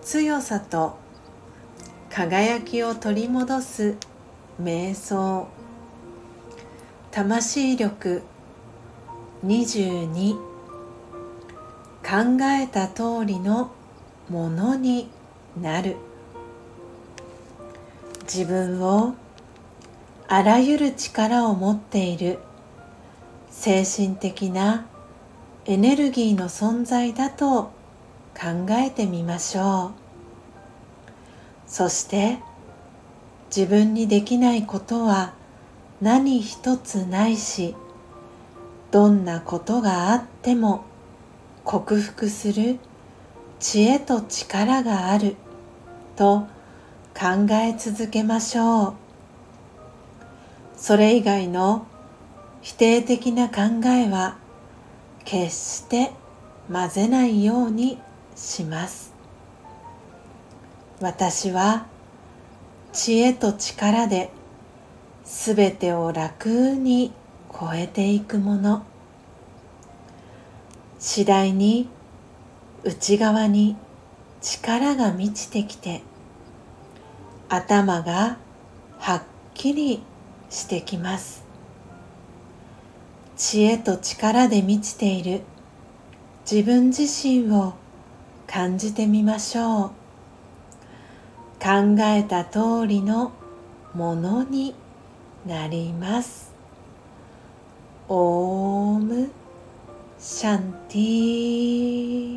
強さと輝きを取り戻す瞑想。魂力22考えた通りのものになる。自分をあらゆる力を持っている。精神的なエネルギーの存在だと考えてみましょう。そして自分にできないことは何一つないしどんなことがあっても克服する知恵と力があると考え続けましょう。それ以外の否定的な考えは決して混ぜないようにします。私は知恵と力で全てを楽に超えていくもの。次第に内側に力が満ちてきて頭がはっきりしてきます。知恵と力で満ちている。自分自身を感じてみましょう。考えた通りのものになります。オームシャンティー。